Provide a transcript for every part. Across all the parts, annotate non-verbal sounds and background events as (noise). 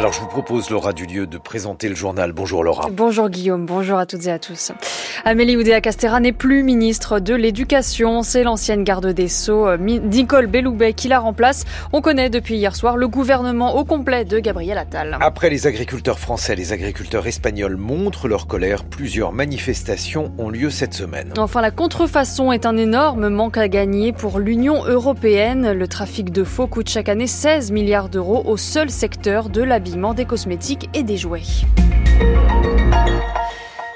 Alors je vous propose, Laura Dulieu, de présenter le journal. Bonjour Laura. Bonjour Guillaume, bonjour à toutes et à tous. Amélie Oudéa-Castera n'est plus ministre de l'Éducation. C'est l'ancienne garde des Sceaux, euh, Nicole Belloubet, qui la remplace. On connaît depuis hier soir le gouvernement au complet de Gabriel Attal. Après les agriculteurs français, les agriculteurs espagnols montrent leur colère. Plusieurs manifestations ont lieu cette semaine. Enfin, la contrefaçon est un énorme manque à gagner pour l'Union européenne. Le trafic de faux coûte chaque année 16 milliards d'euros au seul secteur de des cosmétiques et des jouets.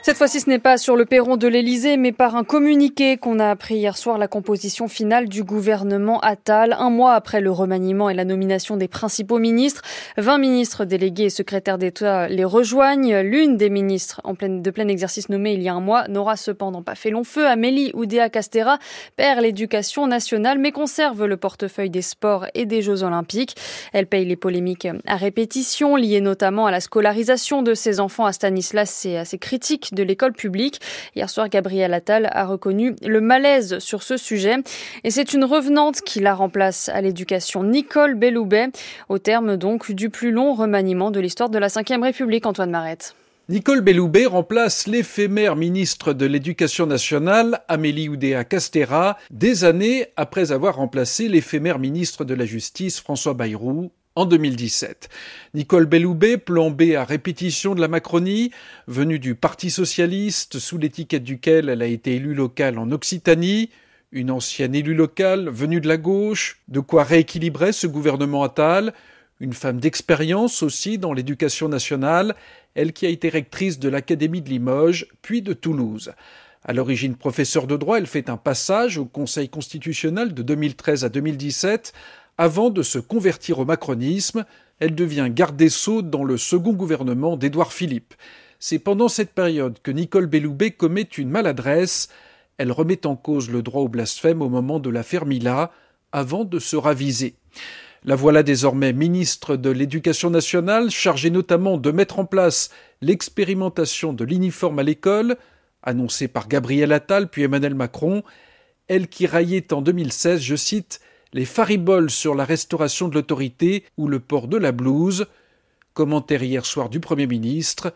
Cette fois-ci, ce n'est pas sur le perron de l'Elysée, mais par un communiqué qu'on a appris hier soir la composition finale du gouvernement Attal. Un mois après le remaniement et la nomination des principaux ministres, 20 ministres délégués et secrétaires d'État les rejoignent. L'une des ministres en pleine, de plein exercice nommée il y a un mois n'aura cependant pas fait long feu. Amélie Oudéa Castera perd l'éducation nationale, mais conserve le portefeuille des sports et des Jeux olympiques. Elle paye les polémiques à répétition, liées notamment à la scolarisation de ses enfants à Stanislas et à ses critiques de l'école publique. Hier soir, Gabriel Attal a reconnu le malaise sur ce sujet et c'est une revenante qui la remplace à l'éducation, Nicole Belloubet, au terme donc du plus long remaniement de l'histoire de la Ve République, Antoine Marette. Nicole Belloubet remplace l'éphémère ministre de l'Éducation nationale, Amélie Oudéa Castera, des années après avoir remplacé l'éphémère ministre de la Justice, François Bayrou, en 2017. Nicole Belloubet, B à répétition de la Macronie, venue du Parti socialiste, sous l'étiquette duquel elle a été élue locale en Occitanie, une ancienne élue locale venue de la gauche, de quoi rééquilibrer ce gouvernement Attal, une femme d'expérience aussi dans l'éducation nationale, elle qui a été rectrice de l'Académie de Limoges, puis de Toulouse. À l'origine professeure de droit, elle fait un passage au Conseil constitutionnel de 2013 à 2017 avant de se convertir au macronisme, elle devient garde des Sceaux dans le second gouvernement d'Édouard Philippe. C'est pendant cette période que Nicole Belloubet commet une maladresse. Elle remet en cause le droit au blasphème au moment de l'affaire Mila, avant de se raviser. La voilà désormais ministre de l'Éducation nationale, chargée notamment de mettre en place l'expérimentation de l'uniforme à l'école, annoncée par Gabriel Attal puis Emmanuel Macron, elle qui raillait en 2016, je cite, les fariboles sur la restauration de l'autorité ou le port de la blouse. Commentaire hier soir du Premier ministre.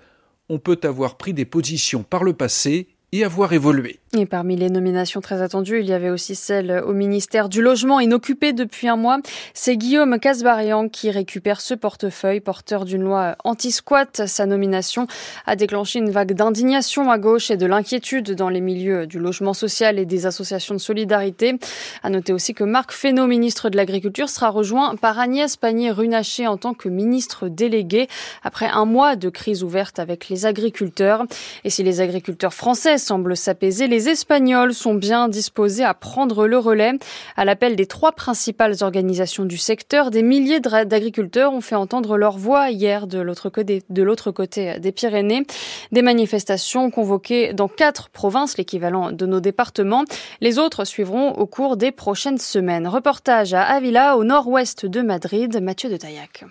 On peut avoir pris des positions par le passé et avoir évolué. Et parmi les nominations très attendues, il y avait aussi celle au ministère du Logement inoccupé depuis un mois. C'est Guillaume Casbarian qui récupère ce portefeuille, porteur d'une loi anti-squat. Sa nomination a déclenché une vague d'indignation à gauche et de l'inquiétude dans les milieux du logement social et des associations de solidarité. À noter aussi que Marc Fesneau, ministre de l'Agriculture, sera rejoint par Agnès Pannier-Runacher en tant que ministre délégué après un mois de crise ouverte avec les agriculteurs. Et si les agriculteurs français semblent s'apaiser, les les Espagnols sont bien disposés à prendre le relais. À l'appel des trois principales organisations du secteur, des milliers d'agriculteurs ont fait entendre leur voix hier de l'autre côté, des Pyrénées. Des manifestations convoquées dans quatre provinces, l'équivalent de nos départements. Les autres suivront au cours des prochaines semaines. Reportage à Avila, au nord-ouest de Madrid. Mathieu de Taillac.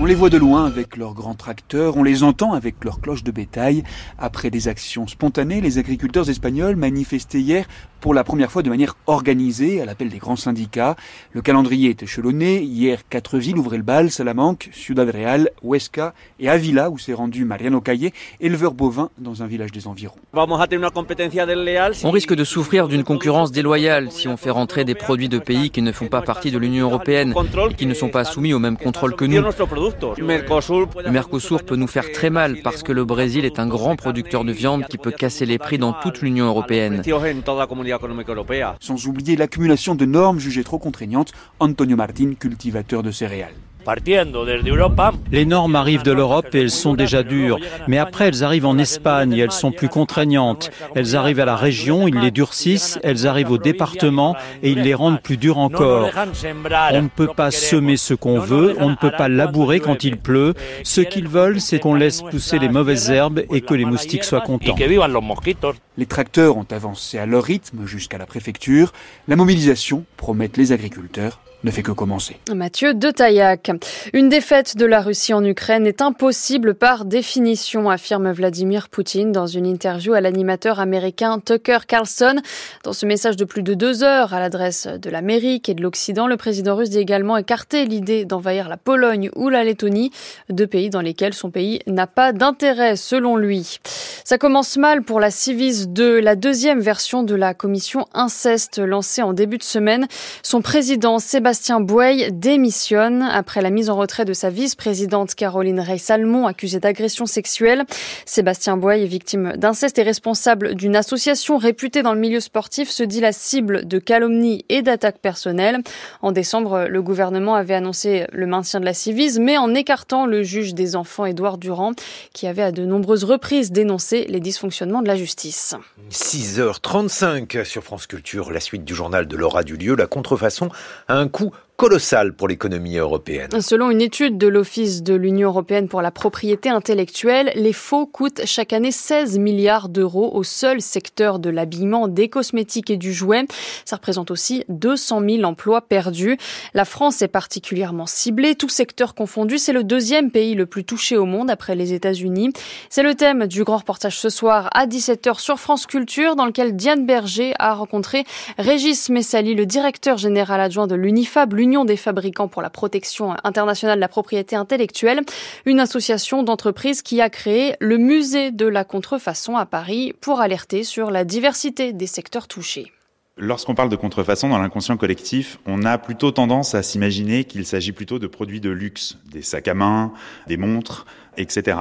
On les voit de loin avec leurs grands tracteurs, on les entend avec leurs cloches de bétail. Après des actions spontanées, les agriculteurs espagnols manifestaient hier pour la première fois de manière organisée à l'appel des grands syndicats. Le calendrier est échelonné. Hier, quatre villes ouvraient le bal, Salamanque, Ciudad Real, Huesca et Avila où s'est rendu Mariano Calle, éleveur bovin dans un village des environs. On risque de souffrir d'une concurrence déloyale si on fait rentrer des produits de pays qui ne font pas partie de l'Union européenne et qui ne sont pas soumis au même contrôle que nous. Le Mercosur peut nous faire très mal parce que le Brésil est un grand producteur de viande qui peut casser les prix dans toute l'Union européenne. Sans oublier l'accumulation de normes jugées trop contraignantes, Antonio Martin, cultivateur de céréales. Les normes arrivent de l'Europe et elles sont déjà dures, mais après elles arrivent en Espagne et elles sont plus contraignantes. Elles arrivent à la région, ils les durcissent, elles arrivent au département et ils les rendent plus dures encore. On ne peut pas semer ce qu'on veut, on ne peut pas labourer quand il pleut. Ce qu'ils veulent, c'est qu'on laisse pousser les mauvaises herbes et que les moustiques soient contents. Les tracteurs ont avancé à leur rythme jusqu'à la préfecture. La mobilisation, promettent les agriculteurs, ne fait que commencer. Mathieu de Taillac. Une défaite de la Russie en Ukraine est impossible par définition, affirme Vladimir Poutine dans une interview à l'animateur américain Tucker Carlson. Dans ce message de plus de deux heures à l'adresse de l'Amérique et de l'Occident, le président russe dit également écarter l'idée d'envahir la Pologne ou la Lettonie, deux pays dans lesquels son pays n'a pas d'intérêt, selon lui. Ça commence mal pour la Civis 2, la deuxième version de la commission inceste lancée en début de semaine. Son président Sébastien Bouey démissionne après la mise en retrait de sa vice-présidente Caroline Rey-Salmon, accusée d'agression sexuelle. Sébastien Bouey, victime d'inceste et responsable d'une association réputée dans le milieu sportif, se dit la cible de calomnies et d'attaques personnelles. En décembre, le gouvernement avait annoncé le maintien de la civise, mais en écartant le juge des enfants Édouard Durand, qui avait à de nombreuses reprises dénoncé les dysfonctionnements de la justice. 6h35 sur France Culture, la suite du journal de Laura Dulieu, la contrefaçon a un coût colossal pour l'économie européenne. Selon une étude de l'Office de l'Union européenne pour la propriété intellectuelle, les faux coûtent chaque année 16 milliards d'euros au seul secteur de l'habillement, des cosmétiques et du jouet. Ça représente aussi 200 000 emplois perdus. La France est particulièrement ciblée, tout secteur confondu. C'est le deuxième pays le plus touché au monde après les États-Unis. C'est le thème du grand reportage ce soir à 17h sur France Culture dans lequel Diane Berger a rencontré Régis Messali, le directeur général adjoint de l'UNIFAB, l'Union des fabricants pour la protection internationale de la propriété intellectuelle, une association d'entreprises qui a créé le musée de la contrefaçon à Paris pour alerter sur la diversité des secteurs touchés. Lorsqu'on parle de contrefaçon dans l'inconscient collectif, on a plutôt tendance à s'imaginer qu'il s'agit plutôt de produits de luxe, des sacs à main, des montres, etc.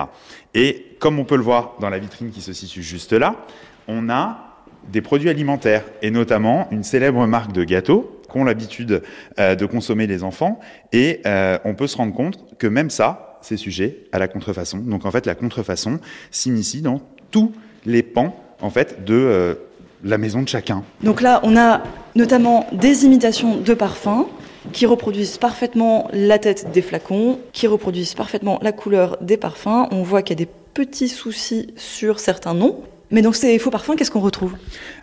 Et comme on peut le voir dans la vitrine qui se situe juste là, on a des produits alimentaires, et notamment une célèbre marque de gâteaux qu'ont l'habitude euh, de consommer les enfants, et euh, on peut se rendre compte que même ça, c'est sujet à la contrefaçon. Donc en fait, la contrefaçon s'initie dans tous les pans en fait de euh, la maison de chacun. Donc là, on a notamment des imitations de parfums qui reproduisent parfaitement la tête des flacons, qui reproduisent parfaitement la couleur des parfums. On voit qu'il y a des petits soucis sur certains noms. Mais dans ces faux parfums, qu'est-ce qu'on retrouve?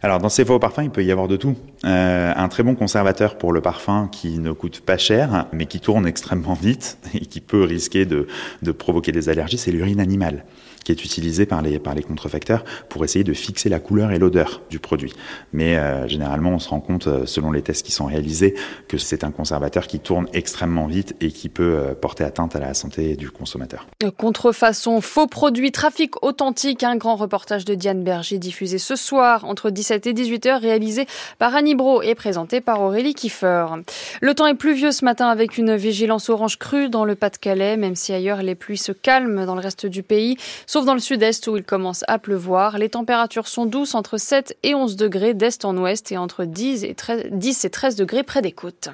Alors dans ces faux parfums, il peut y avoir de tout. Euh, un très bon conservateur pour le parfum qui ne coûte pas cher, mais qui tourne extrêmement vite (laughs) et qui peut risquer de, de provoquer des allergies, c'est l'urine animale qui est utilisée par les, par les contrefacteurs pour essayer de fixer la couleur et l'odeur du produit. Mais euh, généralement, on se rend compte, euh, selon les tests qui sont réalisés, que c'est un conservateur qui tourne extrêmement vite et qui peut euh, porter atteinte à la santé du consommateur. Contrefaçon, faux produits, trafic authentique, un grand reportage de Diane Berger diffusé ce soir entre 17 et 18 heures, réalisé par Annie Bro et présenté par Aurélie Kiefer. Le temps est pluvieux ce matin avec une vigilance orange crue dans le Pas-de-Calais, même si ailleurs les pluies se calment dans le reste du pays. Sauf dans le sud-est où il commence à pleuvoir. Les températures sont douces entre 7 et 11 degrés d'est en ouest et entre 10 et 13, 10 et 13 degrés près des côtes.